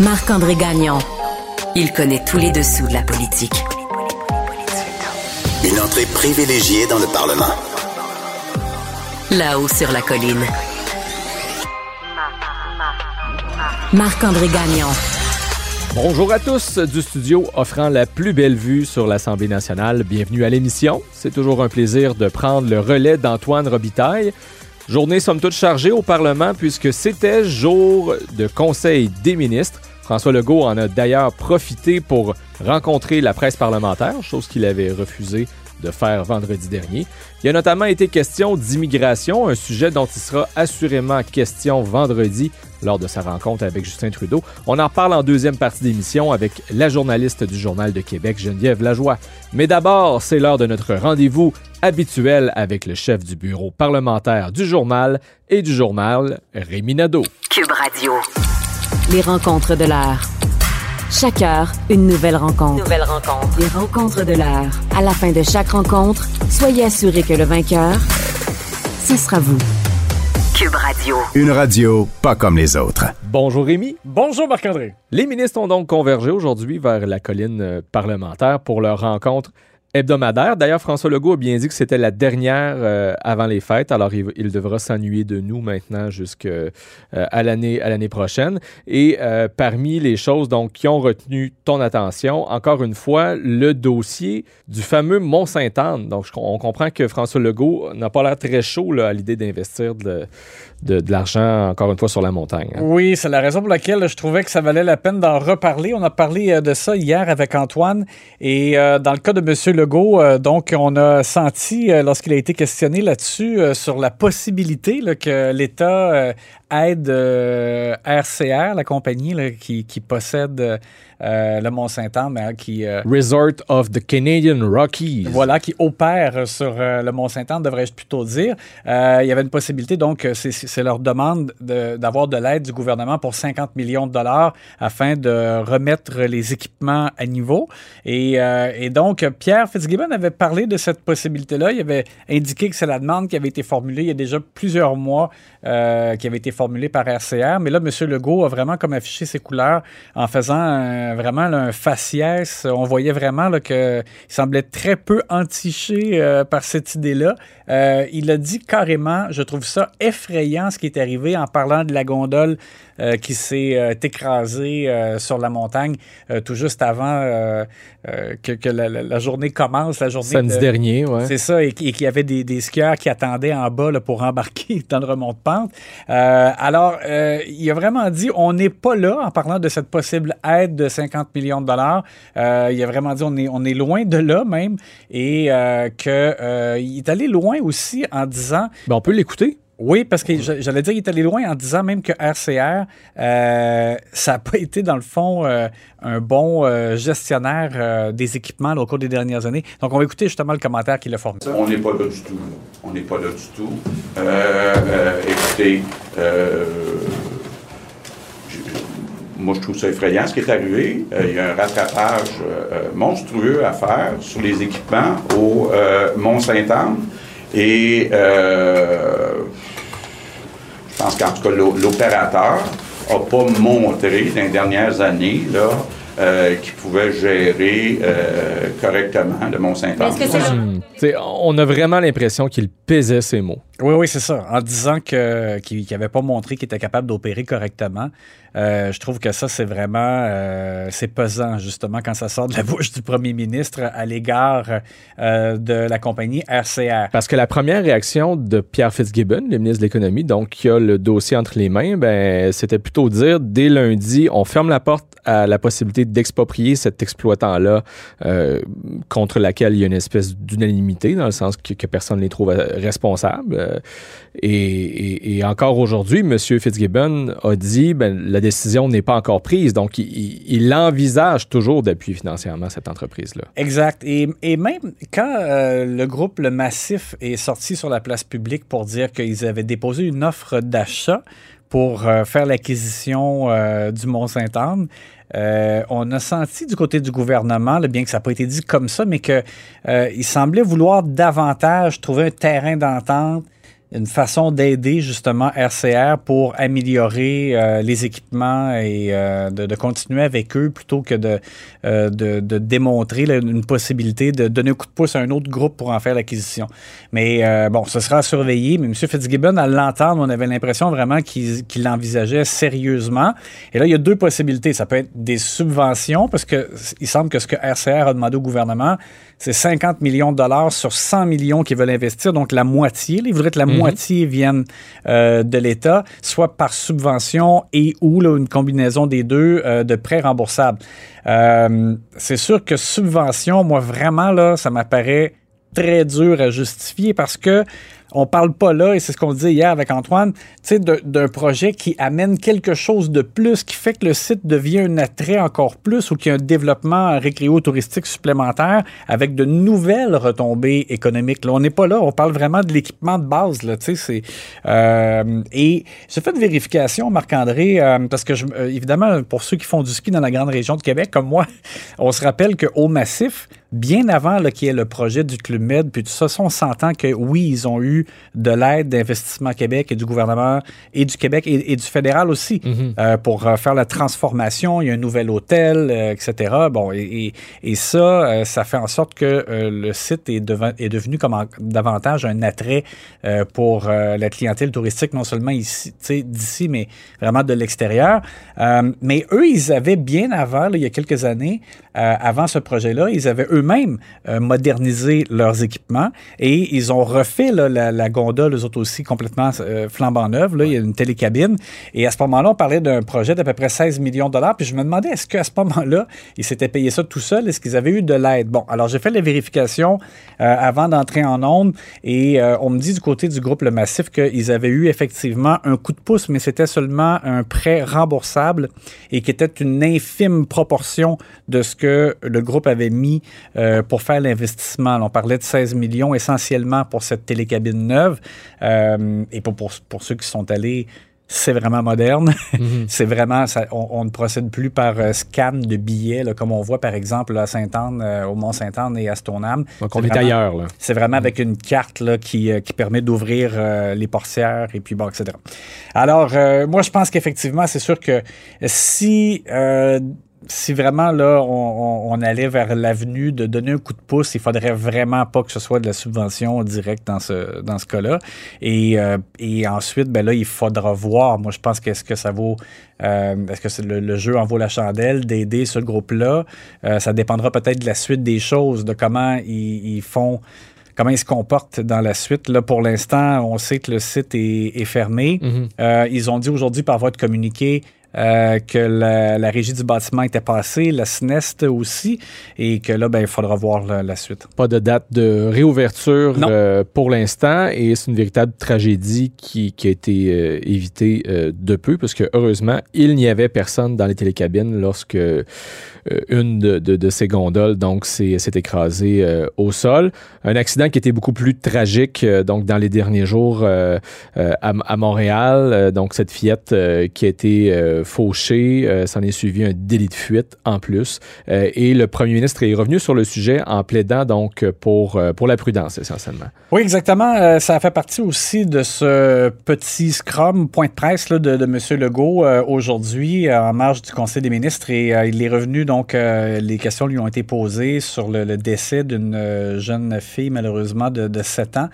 Marc-André Gagnon. Il connaît tous les dessous de la politique. Une entrée privilégiée dans le Parlement. Là-haut sur la colline. Marc-André Gagnon. Bonjour à tous du studio offrant la plus belle vue sur l'Assemblée nationale. Bienvenue à l'émission. C'est toujours un plaisir de prendre le relais d'Antoine Robitaille. Journée somme toute chargée au Parlement puisque c'était jour de Conseil des ministres. François Legault en a d'ailleurs profité pour rencontrer la presse parlementaire, chose qu'il avait refusé de faire vendredi dernier. Il a notamment été question d'immigration, un sujet dont il sera assurément question vendredi lors de sa rencontre avec Justin Trudeau. On en parle en deuxième partie d'émission avec la journaliste du Journal de Québec, Geneviève Lajoie. Mais d'abord, c'est l'heure de notre rendez-vous habituel avec le chef du bureau parlementaire du journal et du journal, Rémi Nadeau. Les rencontres de l'heure. Chaque heure, une nouvelle rencontre. Nouvelle rencontre. Les rencontres de l'heure. À la fin de chaque rencontre, soyez assurés que le vainqueur, ce sera vous. Cube Radio. Une radio pas comme les autres. Bonjour Rémi. Bonjour Marc-André. Les ministres ont donc convergé aujourd'hui vers la colline euh, parlementaire pour leur rencontre hebdomadaire. D'ailleurs, François Legault a bien dit que c'était la dernière euh, avant les fêtes, alors il, il devra s'ennuyer de nous maintenant jusqu'à euh, l'année à l'année prochaine. Et euh, parmi les choses donc qui ont retenu ton attention, encore une fois, le dossier du fameux Mont-Sainte-Anne. Donc, on comprend que François Legault n'a pas l'air très chaud à l'idée d'investir de, de, l'argent encore une fois sur la montagne. hein. Oui, c'est la raison pour laquelle je trouvais que ça valait la peine d'en reparler. On a parlé euh, de ça hier avec Antoine. Et euh, dans le cas de M. Legault, euh, donc, on a senti, lorsqu'il a été questionné là-dessus, sur la possibilité que l'État aide RCR, la compagnie qui, possède le Mont-Saint-Anne, hein, qui. euh, Resort of the Canadian Rockies. Voilà, qui opère sur euh, le Mont-Saint-Anne, devrais-je plutôt dire. Euh, il y avait une possibilité, donc, euh, c'est- leur demande de- d'avoir de, l'aide du gouvernement pour 50 millions de dollars afin de remettre les équipements à niveau. Et, euh, et donc, Pierre Fitzgibbon avait parlé de cette possibilité-là. Il avait indiqué que c'est la demande qui avait été formulée il y a déjà plusieurs mois, euh, qui avait été formulée par RCR. Mais là, M. Legault a vraiment comme affiché ses couleurs en faisant un- vraiment là, un faciès. On voyait vraiment qu'il semblait très peu entiché euh, par cette idée-là. Euh, il a dit carrément, je trouve ça effrayant ce qui est arrivé en parlant de la gondole euh, qui s'est écrasée sur la montagne tout juste avant que, que la, journée commence, la journée Samedi de- dernier, ouais. c'est ça, et, et qu'il y avait des, des skieurs qui attendaient en bas là, pour embarquer dans le remont-de-pente. Euh, alors, euh, il a vraiment dit, on n'est pas là en parlant de cette possible aide de 50 millions de dollars. Euh, il a vraiment dit, on est, on est loin de là même, et euh, qu'il est allé loin aussi en disant, Ben, on peut l'écouter. oui, parce que j'allais dire, il est allé loin en disant même que RCR, euh, ça n'a pas été, dans le fond, euh, un bon euh, gestionnaire euh, des équipements là, au cours des dernières années. Donc, on va écouter justement le commentaire qu'il a formulé. On n'est pas là du tout. On n'est pas là du tout. Euh, euh, écoutez, euh, moi je trouve ça effrayant ce qui est arrivé. Euh, il y a un rattrapage euh, euh, monstrueux à faire sur les équipements au euh, Mont-Saint-Anne. Et euh, je pense qu'en tout cas, l'o- l'opérateur n'a pas montré dans les dernières années là, euh, qu'il pouvait gérer euh, correctement le Mont-Saint-Anne. Hmm. On a vraiment l'impression qu'il pesait ses mots. Oui, oui, c'est ça. En disant que, qu'il n'avait pas montré qu'il était capable d'opérer correctement, euh, je trouve que ça, c'est vraiment euh, c'est pesant, justement, quand ça sort de la bouche du premier ministre à l'égard euh, de la compagnie RCR. Parce que la première réaction de Pierre Fitzgibbon, le ministre de l'Économie, donc qui a le dossier entre les mains, ben, c'était plutôt dire dès lundi, on ferme la porte à la possibilité d'exproprier cet exploitant-là euh, contre laquelle il y a une espèce d'unanimité, dans le sens que, que personne ne les trouve euh, responsables. Euh, Et, encore aujourd'hui, M. Fitzgibbon a dit ben, la décision n'est pas encore prise, donc il, envisage toujours d'appuyer financièrement cette entreprise-là. Exact. Et, même quand euh, le groupe Le Massif est sorti sur la place publique pour dire qu'ils avaient déposé une offre d'achat pour euh, faire l'acquisition du Mont-Saint-Anne, on a senti du côté du gouvernement, bien que ça n'a pas été dit comme ça, mais qu'il semblait vouloir davantage trouver un terrain d'entente une façon d'aider justement RCR pour améliorer euh, les équipements et euh, de, continuer avec eux plutôt que de, euh, de, démontrer une possibilité de donner un coup de pouce à un autre groupe pour en faire l'acquisition. Mais bon, ce sera surveillé. Mais M. Fitzgibbon, à l'entendre, on avait l'impression vraiment qu'il l'envisageait sérieusement. Et là, il y a deux possibilités. Ça peut être des subventions parce que il semble que ce que RCR a demandé au gouvernement, c'est 50 millions de dollars sur 100 millions qu'ils veulent investir, donc la moitié. ils voudraient la mhm. Moitié vienne euh, de l'État, soit par subvention et ou une combinaison des deux euh, de prêts remboursables. Euh, c'est sûr que subvention, moi vraiment, là, ça m'apparaît très dur à justifier parce que on parle pas là, et c'est ce qu'on disait hier avec Antoine, d'un projet qui amène quelque chose de plus, qui fait que le site devient un attrait encore plus ou qu'il y a un développement récréo-touristique supplémentaire avec de nouvelles retombées économiques. Là, on n'est pas là, on parle vraiment de l'équipement de base. Là, c'est, euh, et j'ai fait une vérification, Marc-André, euh, parce que, je, euh, évidemment, pour ceux qui font du ski dans la grande région de Québec, comme moi, on se rappelle qu'au Massif, bien avant qu'il y ait le projet du Club Med, puis tout ça, on s'entend que oui, ils ont eu de l'aide d'Investissement Québec et du gouvernement et du Québec et, du fédéral aussi mhm. euh, pour euh, faire la transformation. Il y a un nouvel hôtel, euh, etc. Bon, et, ça, ça fait en sorte que le site est, est devenu comme davantage un attrait pour la clientèle touristique, non seulement ici, d'ici, mais vraiment de l'extérieur. mais eux, ils avaient bien avant, il y a quelques années, avant ce projet-là, ils avaient eux-mêmes modernisé leurs équipements et ils ont refait la la gondole, eux autres aussi, complètement euh, flambant neuve. Là, il y a une télécabine. Et à ce moment-là, on parlait d'un projet d'à peu près 16 millions de dollars. Puis je me demandais, est-ce qu'à ce, moment-là, ils s'étaient payé ça tout seuls? Est-ce qu'ils avaient eu de l'aide? Bon, alors j'ai fait les vérifications euh, avant d'entrer en onde. Et euh, on me dit du côté du groupe Le Massif qu'ils avaient eu effectivement un coup de pouce, mais c'était seulement un prêt remboursable et qui était une infime proportion de ce que le groupe avait mis pour faire l'investissement. On parlait de 16 millions essentiellement pour cette télécabine neuve. Euh, et pour, pour, ceux qui sont allés, c'est vraiment moderne. Mhm. c'est vraiment, on, ne procède plus par euh, scan de billets, comme on voit par exemple à Sainte-Anne, euh, au Mont-Sainte-Anne et à Stoneham. Donc on est, ailleurs. C'est vraiment mhm. avec une carte là, qui, qui permet d'ouvrir les portières et puis bon, etc. Alors, moi, je pense qu'effectivement, c'est sûr que si si vraiment là, on, allait vers l'avenue de donner un coup de pouce, il faudrait vraiment pas que ce soit de la subvention directe dans ce, dans ce cas-là. Et, euh, et ensuite, ben là, il faudra voir. Moi, je pense qu'est-ce que ça vaut. Euh, est-ce que le, jeu en vaut la chandelle d'aider ce groupe-là? Euh, ça dépendra peut-être de la suite des choses, de comment ils, font comment ils se comportent dans la suite. Là, pour l'instant, on sait que le site est, fermé. Mm-hmm. ils ont dit aujourd'hui par voie de communiqué euh, que la, régie du bâtiment était passée, la SNEST aussi, et que là, ben, il faudra voir la, suite. Pas de date de réouverture euh, pour l'instant, et c'est une véritable tragédie qui, a été euh, évitée de peu, parce que heureusement, il n'y avait personne dans les télécabines lorsque une de, ces gondoles donc s'est écrasée au sol. Un accident qui était beaucoup plus tragique donc dans les derniers jours à, à, Montréal. donc cette fillette qui a été fauché. Euh, s'en est suivi un délit de fuite en plus. Euh, et le premier ministre est revenu sur le sujet en plaidant donc pour, euh, pour la prudence essentiellement. Oui, exactement. ça fait partie aussi de ce petit scrum point de presse de, de, M. Legault aujourd'hui en marge du Conseil des ministres. Et il est revenu, donc, les questions lui ont été posées sur le, décès d'une jeune fille, malheureusement, de, de 7 ans.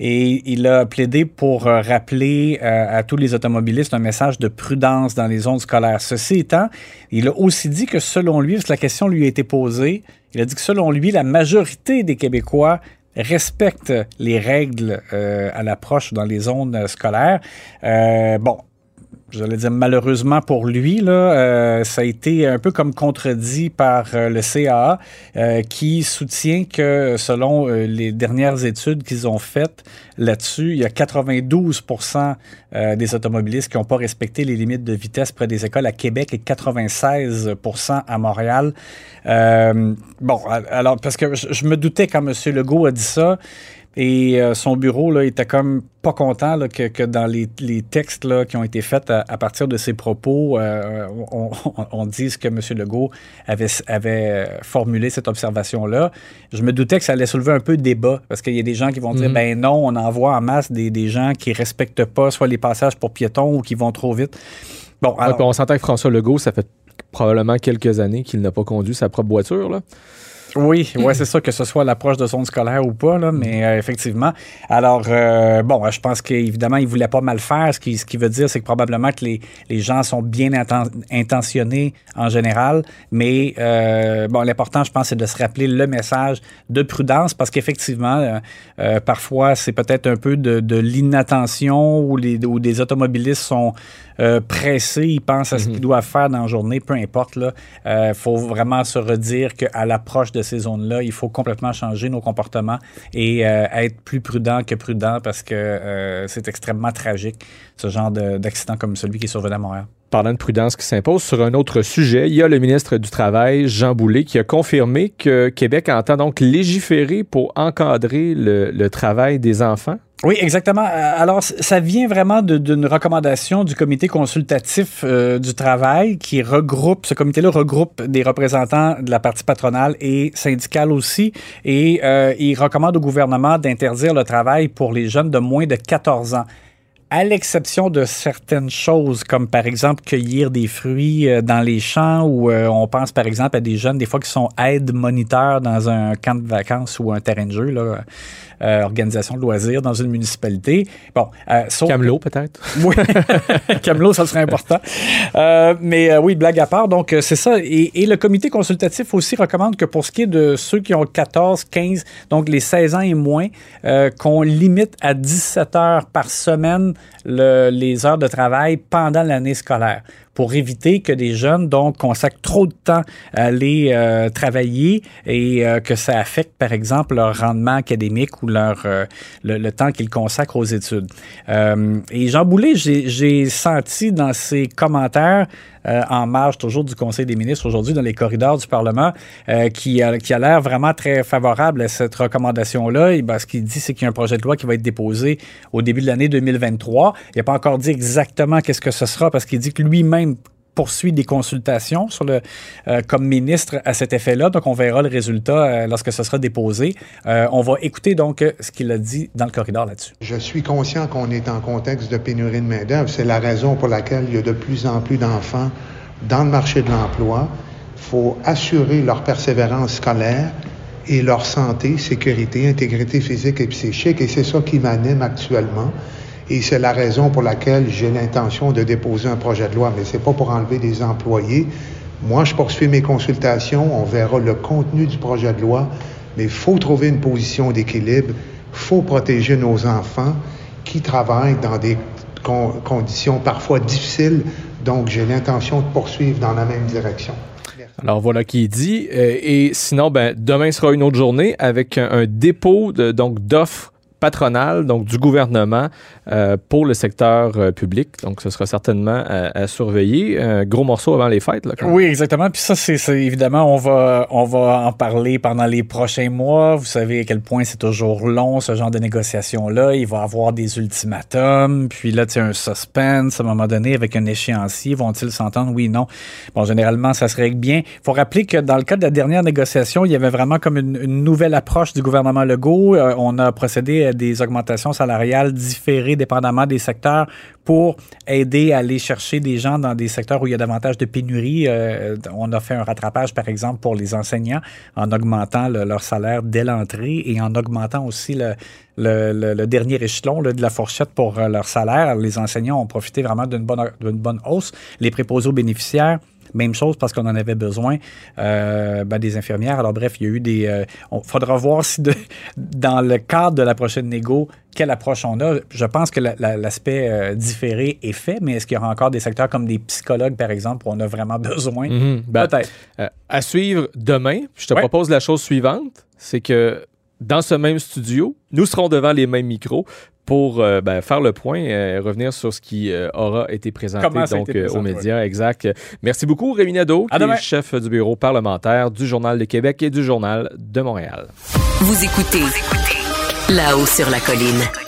Et il a plaidé pour rappeler à tous les automobilistes un message de prudence dans les zones scolaires. Ceci étant, il a aussi dit que selon lui, parce que la question lui a été posée, il a dit que selon lui, la majorité des Québécois respectent les règles euh, à l'approche dans les zones scolaires. Euh, bon, j'allais dire malheureusement pour lui, là, euh, ça a été un peu comme contredit par euh, le CAA, euh, qui soutient que selon les dernières études qu'ils ont faites là-dessus, il y a 92% des automobilistes qui n'ont pas respecté les limites de vitesse près des écoles à Québec et 96% à Montréal. bon, alors, parce que je, je me doutais quand M. Legault a dit ça, Et euh, son bureau là, était comme pas content là, que, que, dans les, les, textes là, qui ont été faits à, à partir de ses propos, euh, on, on, on, dise que M. Legault avait, avait formulé cette observation-là. Je me doutais que ça allait soulever un peu de débat parce qu'il y a des gens qui vont dire mm -hmm. ben non, on envoie en masse des, des gens qui respectent pas soit les passages pour piétons ou qui vont trop vite. Bon, alors, ouais, on s'entend que François Legault, ça fait probablement quelques années qu'il n'a pas conduit sa propre voiture. Là. Oui, ouais, c'est ça, que ce soit l'approche de son scolaire ou pas, là, mais euh, effectivement. Alors, euh, bon, je pense qu'évidemment, il voulait pas mal faire. Ce qui, ce qui veut dire, c'est que probablement que les, les gens sont bien inten intentionnés en général, mais euh, bon, l'important, je pense, c'est de se rappeler le message de prudence parce qu'effectivement, euh, parfois, c'est peut-être un peu de, de l'inattention où, les, où des automobilistes sont euh, pressés, ils pensent à ce qu'ils doivent faire dans la journée, peu importe. Il euh, faut vraiment se redire qu'à l'approche de ces zones-là, il faut complètement changer nos comportements et euh, être plus prudent que prudent parce que euh, c'est extrêmement tragique, ce genre d'accident comme celui qui est survenu à Montréal parlant de prudence qui s'impose sur un autre sujet, il y a le ministre du Travail, Jean Boulet, qui a confirmé que Québec entend donc légiférer pour encadrer le, le travail des enfants. Oui, exactement. Alors, ça vient vraiment d'une recommandation du comité consultatif euh, du travail qui regroupe, ce comité-là regroupe des représentants de la partie patronale et syndicale aussi, et euh, il recommande au gouvernement d'interdire le travail pour les jeunes de moins de 14 ans à l'exception de certaines choses, comme par exemple cueillir des fruits dans les champs, ou euh, on pense par exemple à des jeunes, des fois qui sont aides-moniteurs dans un camp de vacances ou un terrain de jeu, là, euh, organisation de loisirs dans une municipalité. Bon, euh, sauf Camelot peut-être. Oui, Camelot, ça serait important. Euh, mais oui, blague à part. Donc c'est ça. Et, et, le comité consultatif aussi recommande que pour ce qui est de ceux qui ont 14, 15, donc les 16 ans et moins, qu'on limite à 17 heures par semaine le, les heures de travail pendant l'année scolaire pour éviter que des jeunes donc consacrent trop de temps à aller euh, travailler et euh, que ça affecte par exemple leur rendement académique ou leur euh, le, le, temps qu'ils consacrent aux études. et Jean Boulet, j'ai senti dans ses commentaires euh, en marge toujours du Conseil des ministres aujourd'hui dans les corridors du Parlement, euh, qui a, qui a l'air vraiment très favorable à cette recommandation-là. Ben, ce qu'il dit, c'est qu'il y a un projet de loi qui va être déposé au début de l'année 2023. Il n'a pas encore dit exactement qu'est-ce que ce sera parce qu'il dit que lui-même poursuit des consultations sur le, euh, comme ministre à cet effet-là. Donc, on verra le résultat euh, lorsque ce sera déposé. Euh, on va écouter donc ce qu'il a dit dans le corridor là-dessus. Je suis conscient qu'on est en contexte de pénurie de main-d'œuvre. C'est la raison pour laquelle il y a de plus en plus d'enfants dans le marché de l'emploi. Il faut assurer leur persévérance scolaire et leur santé, sécurité, intégrité physique et psychique. Et c'est ça qui m'anime actuellement. Et c'est la raison pour laquelle j'ai l'intention de déposer un projet de loi, mais c'est pas pour enlever des employés. Moi, je poursuis mes consultations, on verra le contenu du projet de loi, mais il faut trouver une position d'équilibre, il faut protéger nos enfants qui travaillent dans des con conditions parfois difficiles, donc j'ai l'intention de poursuivre dans la même direction. Alors voilà qui est dit. Euh, et sinon, ben, demain sera une autre journée avec un, dépôt donc d'offres patronale, donc du gouvernement, euh, pour le secteur euh, public. Donc, ce sera certainement à, à, surveiller. Un gros morceau avant les fêtes. Oui, exactement. Puis ça, c'est évidemment, on va, on va en parler pendant les prochains mois. Vous savez à quel point c'est toujours long, ce genre de négociations-là. Il va y avoir des ultimatums. Puis là, tu as un suspense à un moment donné avec un échéancier. Vont-ils s'entendre? Oui, non. Bon, généralement, ça se règle bien. Il faut rappeler que dans le cas de la dernière négociation, il y avait vraiment comme une, nouvelle approche du gouvernement Legault. Euh, on a procédé des augmentations salariales différées dépendamment des secteurs pour aider à aller chercher des gens dans des secteurs où il y a davantage de pénurie. Euh, on a fait un rattrapage, par exemple, pour les enseignants en augmentant le, leur salaire dès l'entrée et en augmentant aussi le, dernier échelon de la fourchette pour euh, leur salaire. Les enseignants ont profité vraiment d'une bonne, d'une bonne hausse. Les préposés aux bénéficiaires, même chose parce qu'on en avait besoin euh, ben, des infirmières. Alors bref, il y a eu des... Euh, on faudra voir si de, dans le cadre de la prochaine négo, quelle approche on a. Je pense que l'aspect la, euh, différé est fait, mais est-ce qu'il y aura encore des secteurs comme des psychologues, par exemple, où on a vraiment besoin? Mm -hmm. ben, Peut-être. à suivre demain, je te ouais. propose la chose suivante, c'est que dans ce même studio, nous serons devant les mêmes micros pour euh, ben, faire le point, euh, revenir sur ce qui euh, aura été présenté donc, été aux médias. Ouais. Exact. Merci beaucoup, Rémi Nadeau, qui est chef du bureau parlementaire du Journal de Québec et du Journal de Montréal. Vous écoutez, Vous écoutez. Là-haut sur la colline.